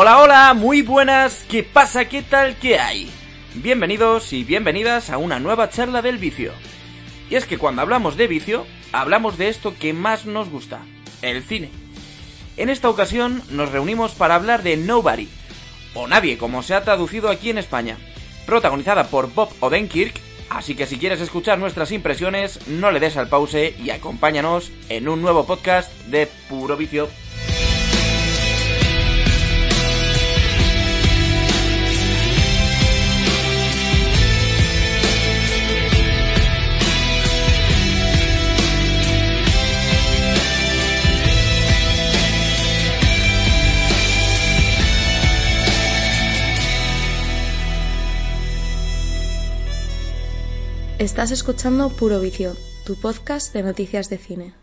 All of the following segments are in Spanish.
Hola, hola, muy buenas, ¿qué pasa? ¿Qué tal? ¿Qué hay? Bienvenidos y bienvenidas a una nueva charla del vicio. Y es que cuando hablamos de vicio, hablamos de esto que más nos gusta, el cine. En esta ocasión nos reunimos para hablar de Nobody, o Nadie como se ha traducido aquí en España, protagonizada por Bob Odenkirk, así que si quieres escuchar nuestras impresiones, no le des al pause y acompáñanos en un nuevo podcast de Puro Vicio. Estás escuchando Puro Vicio, tu podcast de noticias de cine.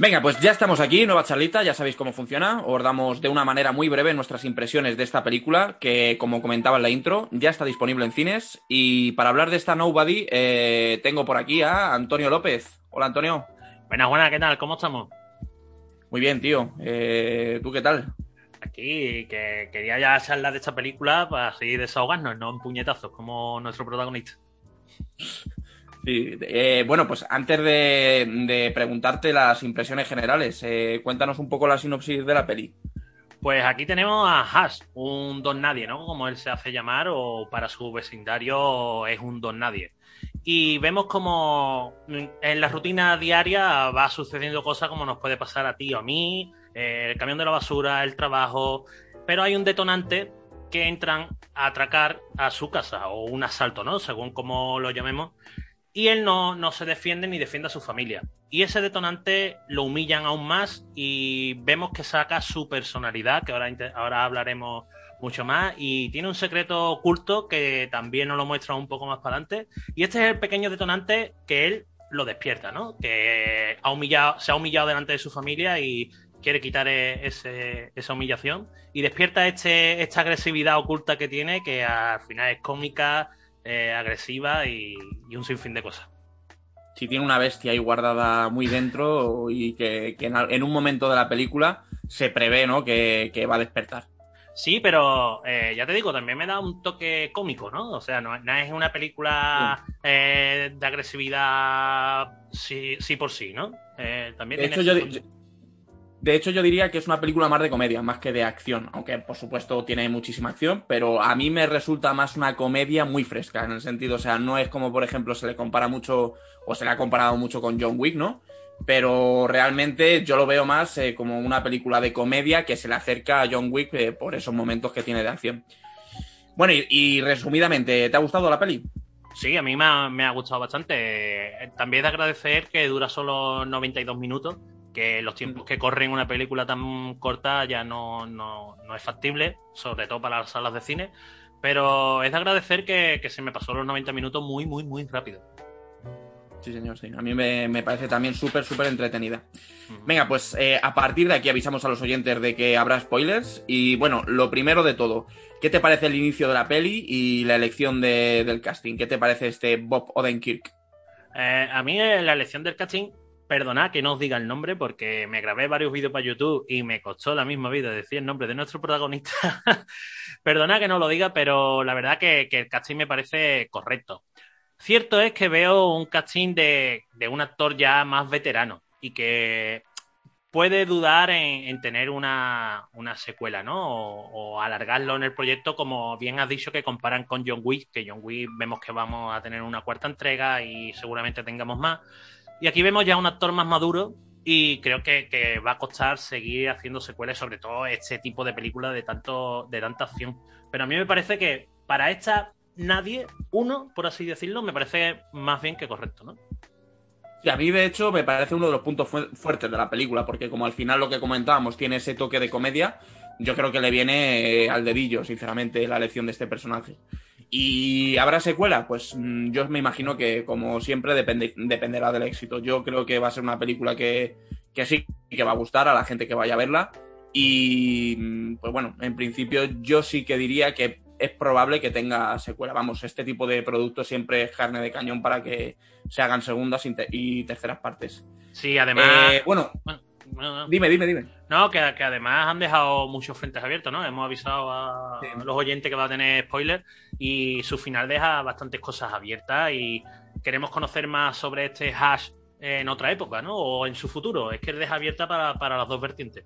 Venga, pues ya estamos aquí, nueva charlita, ya sabéis cómo funciona. Os damos de una manera muy breve nuestras impresiones de esta película, que como comentaba en la intro, ya está disponible en cines. Y para hablar de esta Nobody, eh, tengo por aquí a Antonio López. Hola Antonio. Buenas, buenas, ¿qué tal? ¿Cómo estamos? Muy bien, tío. Eh, ¿Tú qué tal? Aquí, que quería ya charlar de esta película para seguir desahogarnos, no en puñetazos, como nuestro protagonista. Sí, eh, bueno, pues antes de, de, preguntarte las impresiones generales, eh, cuéntanos un poco la sinopsis de la peli. Pues aquí tenemos a Hash, un don nadie, ¿no? Como él se hace llamar, o para su vecindario es un don nadie. Y vemos como en la rutina diaria va sucediendo cosas como nos puede pasar a ti o a mí, el camión de la basura, el trabajo, pero hay un detonante que entran a atracar a su casa o un asalto, ¿no? Según como lo llamemos. Y él no, no se defiende ni defiende a su familia. Y ese detonante lo humillan aún más y vemos que saca su personalidad, que ahora, ahora hablaremos mucho más, y tiene un secreto oculto que también nos lo muestra un poco más para adelante. Y este es el pequeño detonante que él lo despierta, ¿no? Que ha humillado, se ha humillado delante de su familia y quiere quitar e-, ese, esa humillación y despierta este, esta agresividad oculta que tiene, que al final es cómica, eh, agresiva y, y, un sinfín de cosas. Sí, tiene una bestia ahí guardada muy dentro y que, que en, en, un momento de la película se prevé ¿no? que, que va a despertar. Sí, pero eh, ya te digo, también me da un toque cómico, ¿no? O sea, no, no es una película sí. eh, de agresividad sí, sí, por sí, ¿no? También de tiene hecho, yo, yo, de hecho, yo diría que es una película más de comedia, más que de acción, aunque por supuesto tiene muchísima acción, pero a mí me resulta más una comedia muy fresca, en el sentido, o sea, no es como, por ejemplo, se le compara mucho, o se le ha comparado mucho con John Wick, ¿no? Pero realmente yo lo veo más eh, como una película de comedia que se le acerca a John Wick eh, por esos momentos que tiene de acción. Bueno, y, resumidamente, ¿te ha gustado la peli? Sí, a mí me ha, me ha gustado bastante. También de agradecer que dura solo 92 minutos que los tiempos que corren una película tan corta ya no, no, no, es factible, sobre todo para las salas de cine, pero es de agradecer que, que se me pasó los 90 minutos muy, muy, muy rápido. Sí, señor, sí. A mí me, me parece también súper, súper entretenida. Venga, pues eh, a partir de aquí avisamos a los oyentes de que habrá spoilers. Y bueno, lo primero de todo, ¿qué te parece el inicio de la peli y la elección de, del casting? ¿Qué te parece este Bob Odenkirk? Eh, a mí la elección del casting perdonad que no os diga el nombre porque me grabé varios vídeos para YouTube y me costó la misma vida decir el nombre de nuestro protagonista. perdonad que no lo diga, pero la verdad que, que, el casting me parece correcto. Cierto es que veo un casting de, un actor ya más veterano y que puede dudar en, en tener una, una, secuela, ¿no? O, o, alargarlo en el proyecto, como bien has dicho que comparan con John Wick, que John Wick vemos que vamos a tener una cuarta entrega y seguramente tengamos más. Y aquí vemos ya un actor más maduro y creo que, que, va a costar seguir haciendo secuelas, sobre todo este tipo de películas de, tanto, de tanta acción. Pero a mí me parece que para esta nadie, uno, por así decirlo, me parece más bien que correcto, ¿no? Sí, a mí de hecho me parece uno de los puntos fu fuertes de la película, porque como al final lo que comentábamos tiene ese toque de comedia, yo creo que le viene eh, al dedillo, sinceramente, la elección de este personaje. ¿Y habrá secuela? Pues mm, yo me imagino que, como siempre, depende, dependerá del éxito. Yo creo que va a ser una película que, que sí, que va a gustar a la gente que vaya a verla. Y, mm, pues bueno, en principio yo sí que diría que es probable que tenga secuela. Vamos, este tipo de productos siempre es carne de cañón para que se hagan segundas y terceras partes. Sí, además... Eh, bueno, bueno, dime, dime, dime. No, que, que, además han dejado muchos frentes abiertos, ¿no? Hemos avisado a sí. los oyentes que va a tener spoiler y su final deja bastantes cosas abiertas y queremos conocer más sobre este hash en otra época, ¿no? O en su futuro. Es que deja abierta para, para las dos vertientes.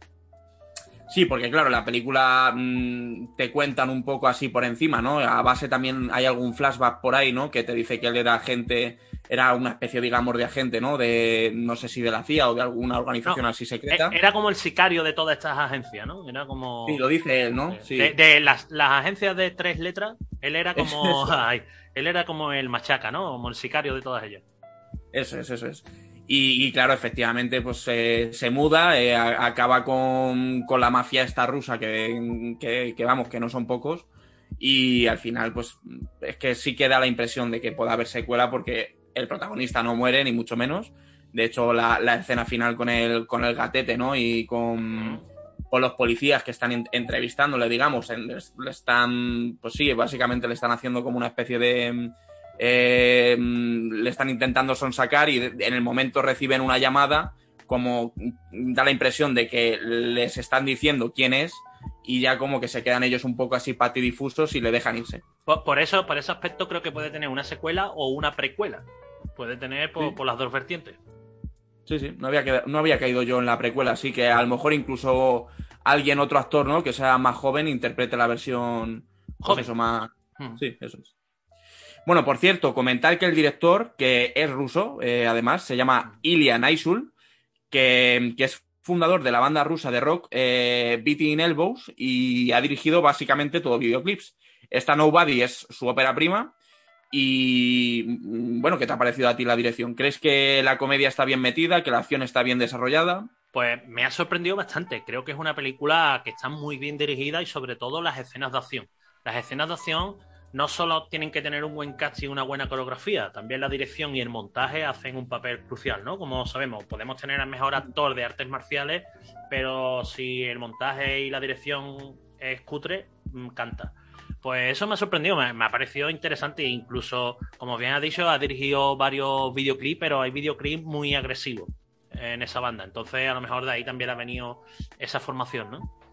Sí, porque claro, la película mmm, te cuentan un poco así por encima, ¿no? A base también hay algún flashback por ahí, ¿no? Que te dice que él era agente, era una especie, digamos, de agente, ¿no? De, no sé si de la CIA o de alguna organización no, así secreta. Era como el sicario de todas estas agencias, ¿no? Era como... Sí, lo dice él, ¿no? Sí. De, de las, las, agencias de tres letras, él era como... ay, él era como el machaca, ¿no? Como el sicario de todas ellas. Eso es, eso es. Y, y, claro, efectivamente, pues eh, se muda, eh, a, acaba con, con, la mafia esta rusa, que, que, que, vamos, que no son pocos. Y al final, pues es que sí que da la impresión de que pueda haber secuela porque el protagonista no muere, ni mucho menos. De hecho, la, la escena final con el, con el gatete, ¿no? Y con, con los policías que están entrevistándole, digamos, le están, pues sí, básicamente le están haciendo como una especie de eh, le están intentando sonsacar y en el momento reciben una llamada como da la impresión de que les están diciendo quién es y ya como que se quedan ellos un poco así patidifusos y le dejan irse. Por, por eso, por ese aspecto creo que puede tener una secuela o una precuela. Puede tener por, sí. por las dos vertientes. Sí, sí, no había, quedado, no había caído yo en la precuela, así que a lo mejor incluso alguien, otro actor, ¿no? Que sea más joven, interprete la versión... Pues Joven. Eso, más... Hmm. Sí, eso es. Bueno, por cierto, comentar que el director, que es ruso, eh, además, se llama Ilya Naisul, que, es fundador de la banda rusa de rock eh, Beating Elbows y ha dirigido básicamente todo videoclips. Esta Nobody es su ópera prima. Y bueno, ¿qué te ha parecido a ti la dirección? ¿Crees que la comedia está bien metida, que la acción está bien desarrollada? Pues me ha sorprendido bastante. Creo que es una película que está muy bien dirigida y sobre todo las escenas de acción. Las escenas de acción no solo tienen que tener un buen cast y una buena coreografía, también la dirección y el montaje hacen un papel crucial, ¿no? Como sabemos, podemos tener al mejor actor de artes marciales, pero si el montaje y la dirección es cutre, mm, canta. Pues eso me ha sorprendido, me, me ha parecido interesante e incluso, como bien ha dicho, ha dirigido varios videoclips, pero hay videoclips muy agresivos en esa banda. Entonces, a lo mejor de ahí también ha venido esa formación, ¿no?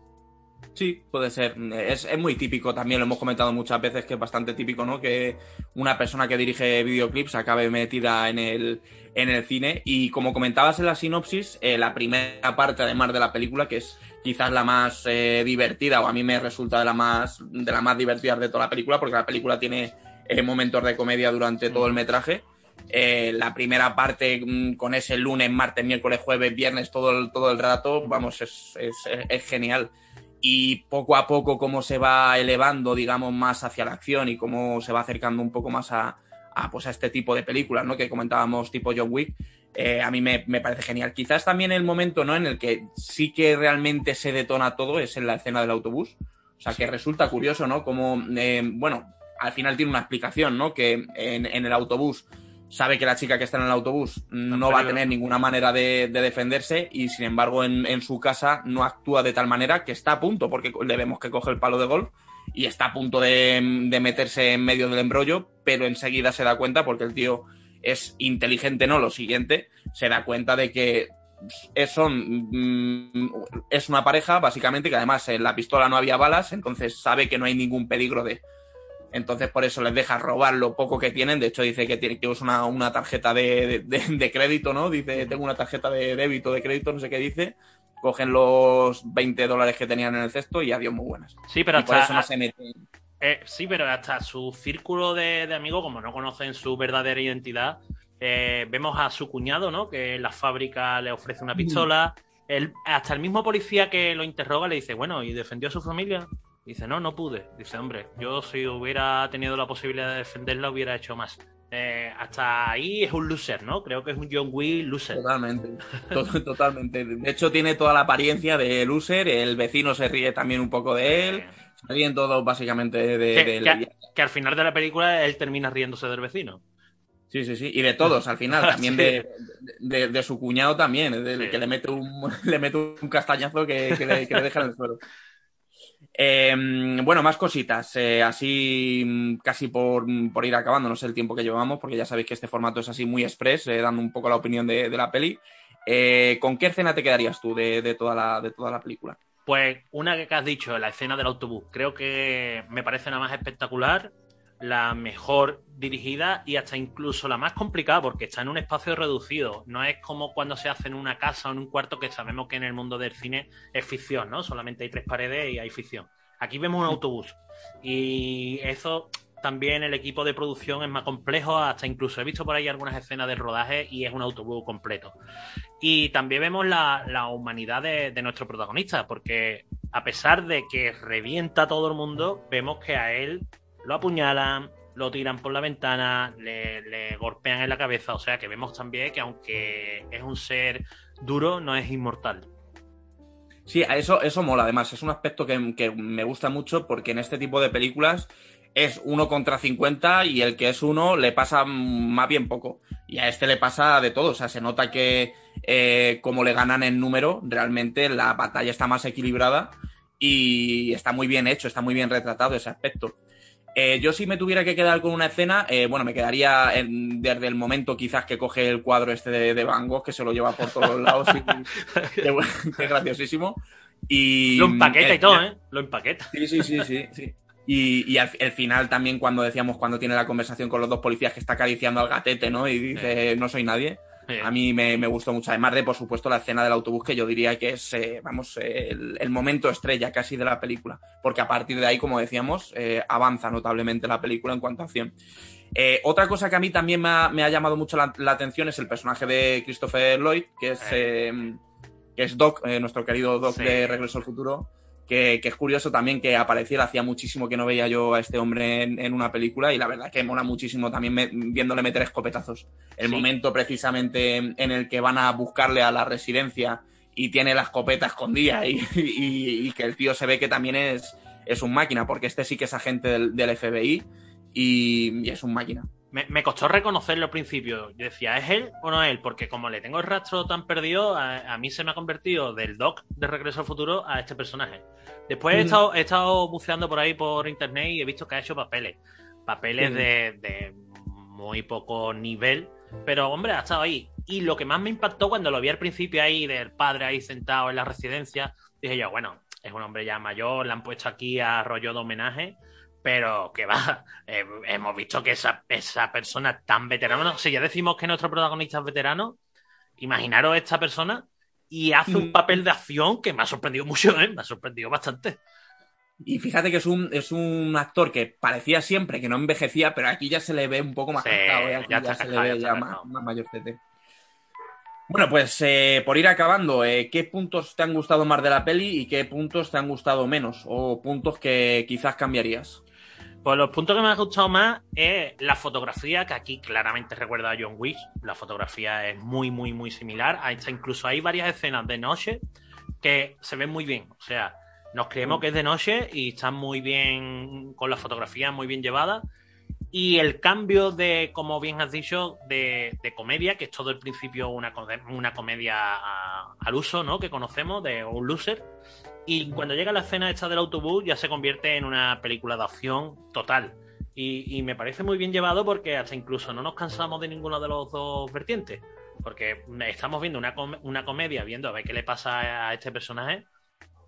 Sí, puede ser. Es, es, muy típico también, lo hemos comentado muchas veces que es bastante típico, ¿no? Que una persona que dirige videoclips acabe metida en el, en el cine. Y como comentabas en la sinopsis, eh, la primera parte, además de la película, que es quizás la más eh, divertida, o a mí me resulta de la más, de la más divertida de toda la película, porque la película tiene eh, momentos de comedia durante todo el metraje. Eh, la primera parte mmm, con ese lunes, martes, miércoles, jueves, viernes, todo el, todo el rato, vamos, es, es, es genial y poco a poco cómo se va elevando, digamos, más hacia la acción y cómo se va acercando un poco más a, a pues a este tipo de películas, ¿no? Que comentábamos tipo John Wick, eh, a mí me, me, parece genial. Quizás también el momento, ¿no? En el que sí que realmente se detona todo es en la escena del autobús. O sea, que resulta curioso, ¿no? Como, eh, bueno, al final tiene una explicación, ¿no? Que en, en el autobús sabe que la chica que está en el autobús no va a tener ninguna manera de, de defenderse y sin embargo en, en, su casa no actúa de tal manera que está a punto, porque le vemos que coge el palo de golf y está a punto de, de meterse en medio del embrollo, pero enseguida se da cuenta, porque el tío es inteligente, ¿no? Lo siguiente, se da cuenta de que es, son, mm, es una pareja, básicamente, que además en la pistola no había balas, entonces sabe que no hay ningún peligro de, entonces por eso les deja robar lo poco que tienen. De hecho dice que tiene que usar una, una tarjeta de, de, de, crédito, ¿no? Dice, tengo una tarjeta de débito, de crédito, no sé qué dice. Cogen los 20 dólares que tenían en el cesto y adiós muy buenas. Sí, pero y hasta, por eso no se meten. Eh, sí, pero hasta su círculo de, de, amigos, como no conocen su verdadera identidad, eh, vemos a su cuñado, ¿no? Que en la fábrica le ofrece una pistola. Mm. El, hasta el mismo policía que lo interroga le dice, bueno, ¿y defendió a su familia? Dice, no, no pude. Dice, hombre, yo si hubiera tenido la posibilidad de defenderla hubiera hecho más. Eh, hasta ahí es un loser, ¿no? Creo que es un John Wick loser. Totalmente, totalmente. De hecho, tiene toda la apariencia de loser. El vecino se ríe también un poco de él. Se ríen todos básicamente de, que, de que, que, al final de la película él termina riéndose del vecino. Sí, sí, sí. Y de todos al final, también sí. de, de, de, su cuñado también, del sí. que le mete un, le mete un castañazo que, que le, que le deja en el suelo. Eh, bueno, más cositas, eh, así casi por, por, ir acabando, no sé el tiempo que llevamos, porque ya sabéis que este formato es así muy express, eh, dando un poco la opinión de, de la peli. Eh, ¿Con qué escena te quedarías tú de, toda la, de toda la película? Pues una que has dicho, la escena del autobús. Creo que me parece la más espectacular, la mejor dirigida y hasta incluso la más complicada porque está en un espacio reducido. No es como cuando se hace en una casa o en un cuarto que sabemos que en el mundo del cine es ficción, ¿no? Solamente hay tres paredes y hay ficción. Aquí vemos un autobús y eso también el equipo de producción es más complejo, hasta incluso he visto por ahí algunas escenas del rodaje y es un autobús completo. Y también vemos la, humanidad de, nuestro protagonista, porque a pesar de que revienta a todo el mundo, vemos que a él lo apuñalan, lo tiran por la ventana, le, le golpean en la cabeza, o sea que vemos también que aunque es un ser duro, no es inmortal. Sí, eso, eso mola, además, es un aspecto que, que, me gusta mucho porque en este tipo de películas es uno contra 50 y el que es uno le pasa más bien poco. Y a este le pasa de todo. O sea, se nota que eh, como le ganan en número, realmente la batalla está más equilibrada y está muy bien hecho, está muy bien retratado ese aspecto. Eh, yo si me tuviera que quedar con una escena, eh, bueno, me quedaría desde el momento quizás que coge el cuadro este de, Van Gogh, que se lo lleva por todos lados. y, que, graciosísimo. Y, lo empaqueta y todo, ¿eh? Lo empaqueta. Sí, sí, sí, sí. sí. Y, al, final también cuando decíamos, cuando tiene la conversación con los dos policías que está acariciando al gatete, ¿no? Y dice, no soy nadie. A mí me, gustó mucho. Además de, por supuesto, la escena del autobús, que yo diría que es, eh, vamos, el, momento estrella casi de la película. Porque a partir de ahí, como decíamos, eh, avanza notablemente la película en cuanto a acción. Eh, otra cosa que a mí también me ha, llamado mucho la, atención es el personaje de Christopher Lloyd, que es, que es Doc, nuestro querido Doc de Regreso al Futuro que, es curioso también que apareciera, hacía muchísimo que no veía yo a este hombre en, una película y la verdad que mola muchísimo también viéndole meter escopetazos. El momento precisamente en el que van a buscarle a la residencia y tiene la escopeta escondida y, y, que el tío se ve que también es, es un máquina, porque este sí que es agente del, FBI y, es un máquina. Me, costó reconocerlo al principio. Yo decía, ¿es él o no es él? Porque como le tengo el rastro tan perdido, a, mí se me ha convertido del Doc de Regreso al Futuro a este personaje. Después he, estado, he estado buceando por ahí por internet y he visto que ha hecho papeles. Papeles de, muy poco nivel. Pero hombre, ha estado ahí. Y lo que más me impactó cuando lo vi al principio ahí, del padre ahí sentado en la residencia, dije yo, bueno, es un hombre ya mayor, le han puesto aquí a rollo de homenaje pero que va, eh, hemos visto que esa, esa persona tan veterana, si ya decimos que nuestro protagonista es veterano, imaginaros esta persona y hace un mm. papel de acción que me ha sorprendido mucho, ¿eh? me ha sorprendido bastante. Y fíjate que es un, es un actor que parecía siempre que no envejecía, pero aquí ya se le ve un poco más ¿eh? ya, se le ve ya, más, mayor Bueno, pues eh, por ir acabando, ¿qué puntos te han gustado más de la peli y qué puntos te han gustado menos? O puntos que quizás cambiarías. Pues los puntos que me han gustado más es la fotografía, que aquí claramente recuerda a John Wick. La fotografía es muy, muy, muy similar. incluso hay varias escenas de noche que se ven muy bien. O sea, nos creemos que es de noche y están muy bien con la fotografía, muy bien llevada. Y el cambio de, como bien has dicho, de, comedia, que es todo el principio una, una comedia al uso, ¿no? Que conocemos, de un loser y cuando llega la escena esta del autobús ya se convierte en una película de acción total. Y, me parece muy bien llevado porque hasta incluso no nos cansamos de ninguno de los dos vertientes. Porque estamos viendo una, una comedia, viendo a ver qué le pasa a este personaje,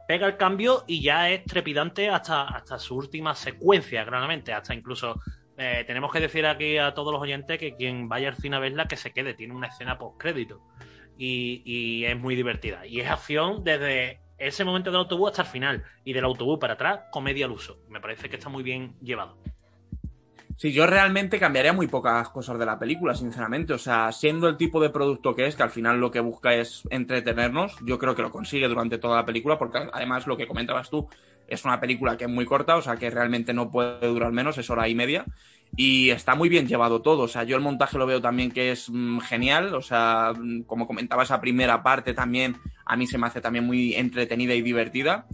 pega el cambio y ya es trepidante hasta, hasta su última secuencia, claramente. Hasta incluso eh, tenemos que decir aquí a todos los oyentes que quien vaya al cine a verla que se quede, tiene una escena post crédito. Y, y, es muy divertida. Y es acción desde ese momento del autobús hasta el final y del autobús para atrás, comedia al uso. Me parece que está muy bien llevado. Sí, yo realmente cambiaría muy pocas cosas de la película, sinceramente. O sea, siendo el tipo de producto que es, que al final lo que busca es entretenernos, yo creo que lo consigue durante toda la película, porque además lo que comentabas tú, es una película que es muy corta, o sea que realmente no puede durar menos, es hora y media. Y está muy bien llevado todo. O sea, yo el montaje lo veo también que es mm, genial. O sea, mm, como comentaba esa primera parte también, a mí se me hace también muy entretenida y divertida.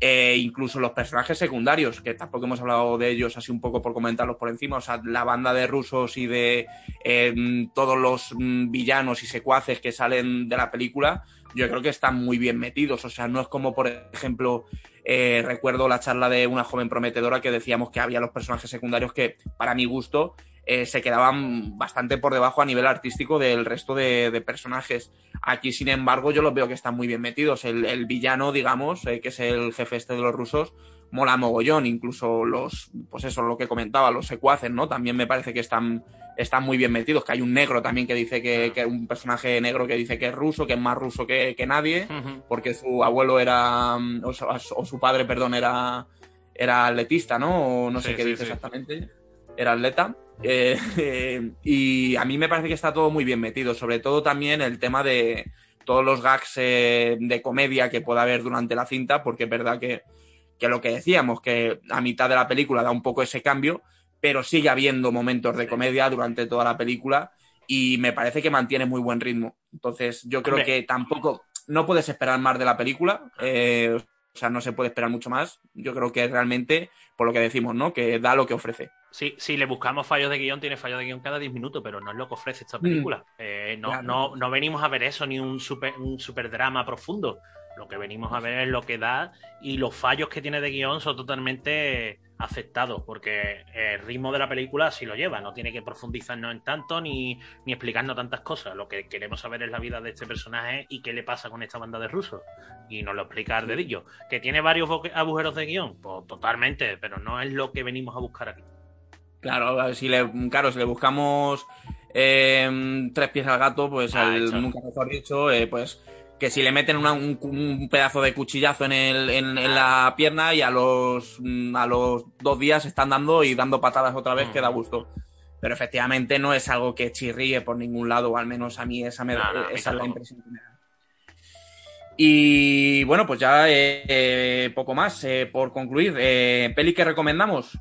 E incluso los personajes secundarios, que tampoco hemos hablado de ellos así un poco por comentarlos por encima, o sea, la banda de rusos y de em, todos los mm, villanos y secuaces que salen de la película, yo creo que están muy bien metidos, o sea, no es como por ejemplo eh, recuerdo la charla de una joven prometedora que decíamos que había los personajes secundarios que, para mi gusto, eh, se quedaban bastante por debajo a nivel artístico del resto de, personajes. Aquí, sin embargo, yo los veo que están muy bien metidos. El, villano, digamos, eh, que es el jefe este de los rusos, mola mogollón. Incluso los, pues eso, lo que comentaba, los secuaces, ¿no? También me parece que están, están muy bien metidos. Que hay un negro también que dice que, que un personaje negro que dice que es ruso, que es más ruso que, nadie, porque su abuelo era, o, su padre, perdón, era, era atletista, ¿no? O no sé qué dice exactamente. Era atleta. Eh, y a mí me parece que está todo muy bien metido, sobre todo también el tema de todos los gags eh, de comedia que pueda haber durante la cinta, porque es verdad que, que, lo que decíamos, que a mitad de la película da un poco ese cambio, pero sigue habiendo momentos de comedia durante toda la película y me parece que mantiene muy buen ritmo. Entonces yo creo que tampoco, no puedes esperar más de la película. Eh, o sea, no se puede esperar mucho más. Yo creo que realmente, por lo que decimos, ¿no? Que da lo que ofrece. Sí, si le buscamos fallos de guion, tiene fallos de guion cada 10 minutos, pero no es lo que ofrece esta película. Mm. Eh, no, no, no, venimos a ver eso, ni un super, un super drama profundo. Lo que venimos a ver es lo que da y los fallos que tiene de guion son totalmente aceptados, porque el ritmo de la película sí lo lleva, no tiene que profundizarnos en tanto ni, ni explicarnos tantas cosas. Lo que queremos saber es la vida de este personaje y qué le pasa con esta banda de rusos. Y nos lo explica el dedillo. ¿Que tiene varios agujeros de guion? Pues totalmente, pero no es lo que venimos a buscar aquí. Claro, si le, claro, si le buscamos eh, tres pies al gato, pues ah, nunca mejor dicho, eh, pues que si le meten un, pedazo de cuchillazo en, el, en, la pierna y a los, mm, a los dos días están dando y dando patadas otra vez, que da gusto. Pero efectivamente no es algo que chirríe por ningún lado, o al menos a mí esa, me, esa es la impresión que me da. Y bueno, pues ya eh, eh, poco más. Eh, por concluir, ¿peli que recomendamos?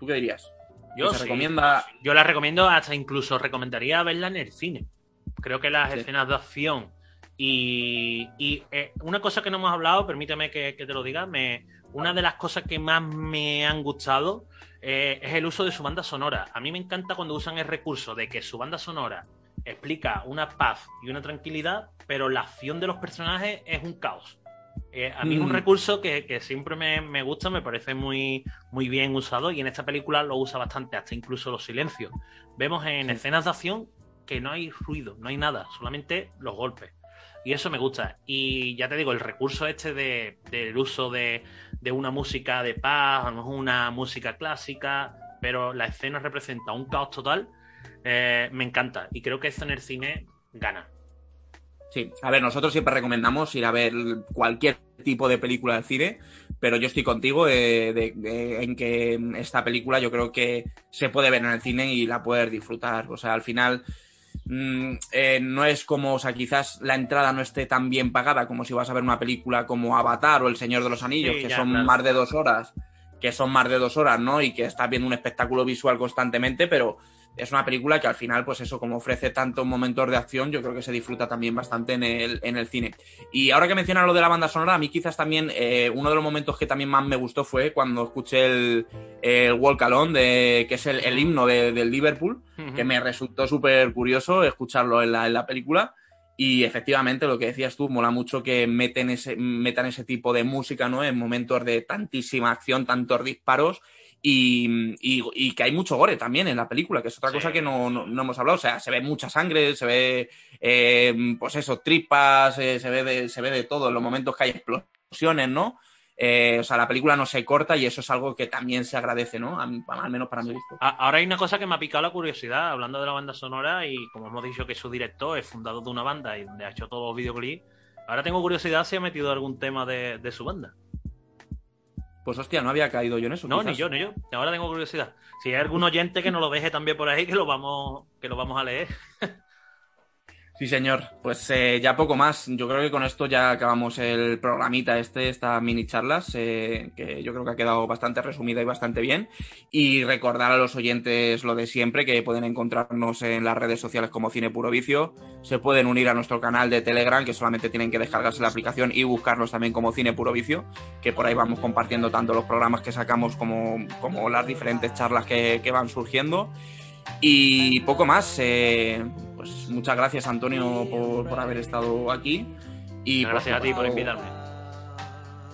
¿Tú qué dirías? Yo, recomienda... yo la recomiendo, hasta incluso recomendaría verla en el cine. Creo que las escenas de acción y, eh, una cosa que no hemos hablado, permíteme que, te lo diga, me, una de las cosas que más me han gustado eh, es el uso de su banda sonora. A mí me encanta cuando usan el recurso de que su banda sonora explica una paz y una tranquilidad, pero la acción de los personajes es un caos. Eh, a mí es un mm. recurso que, siempre me, gusta, me parece muy, muy bien usado y en esta película lo usa bastante, hasta incluso los silencios. Vemos en escenas de acción que no hay ruido, no hay nada, solamente los golpes. Y eso me gusta. Y ya te digo, el recurso este de, del uso de, una música de paz, a lo mejor una música clásica, pero la escena representa un caos total, eh, me encanta. Y creo que esto en el cine gana. Sí, a ver, nosotros siempre recomendamos ir a ver cualquier tipo de película de cine, pero yo estoy contigo eh, en que esta película yo creo que se puede ver en el cine y la puedes disfrutar. O sea, al final Mm, eh, no es como, o sea, quizás la entrada no esté tan bien pagada como si vas a ver una película como Avatar o El Señor de los Anillos, que son más de dos horas, que son más de dos horas, ¿no? Y que estás viendo un espectáculo visual constantemente, pero es una película que al final, pues eso, como ofrece tantos momentos de acción, yo creo que se disfruta también bastante en el, en el cine. Y ahora que mencionas lo de la banda sonora, a mí quizás también eh, uno de los momentos que también más me gustó fue cuando escuché el, Walk Alone, de, que es el, himno del Liverpool, que me resultó súper curioso escucharlo en la, en la película. Y efectivamente, lo que decías tú, mola mucho que meten ese, metan ese tipo de música, ¿no? En momentos de tantísima acción, tantos disparos y, que hay mucho gore también en la película, que es otra cosa que no, hemos hablado. O sea, se ve mucha sangre, se ve, eh, pues eso, tripas, eh, se, ve de, se ve de todo en los momentos que hay explosiones, ¿no? Eh, o sea, la película no se corta y eso es algo que también se agradece, ¿no? al menos para mi gusto. Ahora hay una cosa que me ha picado la curiosidad, hablando de la banda sonora y como hemos dicho que su director es fundador de una banda y donde ha hecho todos los videoclips, ahora tengo curiosidad si ha metido algún tema de su banda. Pues hostia, no había caído yo en eso. No, ni yo, ni yo. Ahora tengo curiosidad. Si hay algún oyente que nos lo deje también por ahí, que lo vamos, que lo vamos a leer. Sí, señor. Pues eh, ya poco más. Yo creo que con esto ya acabamos el programita este, esta mini charlas, eh, que yo creo que ha quedado bastante resumida y bastante bien. Y recordar a los oyentes lo de siempre, que pueden encontrarnos en las redes sociales como Cine Puro Vicio. Se pueden unir a nuestro canal de Telegram, que solamente tienen que descargarse la aplicación y buscarnos también como Cine Puro Vicio, que por ahí vamos compartiendo tanto los programas que sacamos como, como las diferentes charlas que, van surgiendo. Y poco más. Eh, pues muchas gracias Antonio por, por haber estado aquí. Y gracias a ti por invitarme.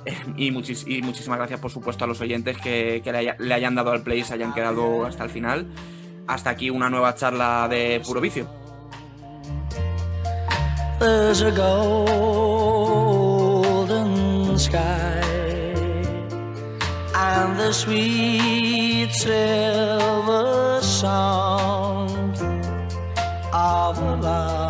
Y, muchísimas gracias, por supuesto, a los oyentes que, que le, hayan dado al play y se hayan quedado hasta el final. Hasta aquí una nueva charla de puro vicio. There's a golden sky and the sweet silver sound. of love.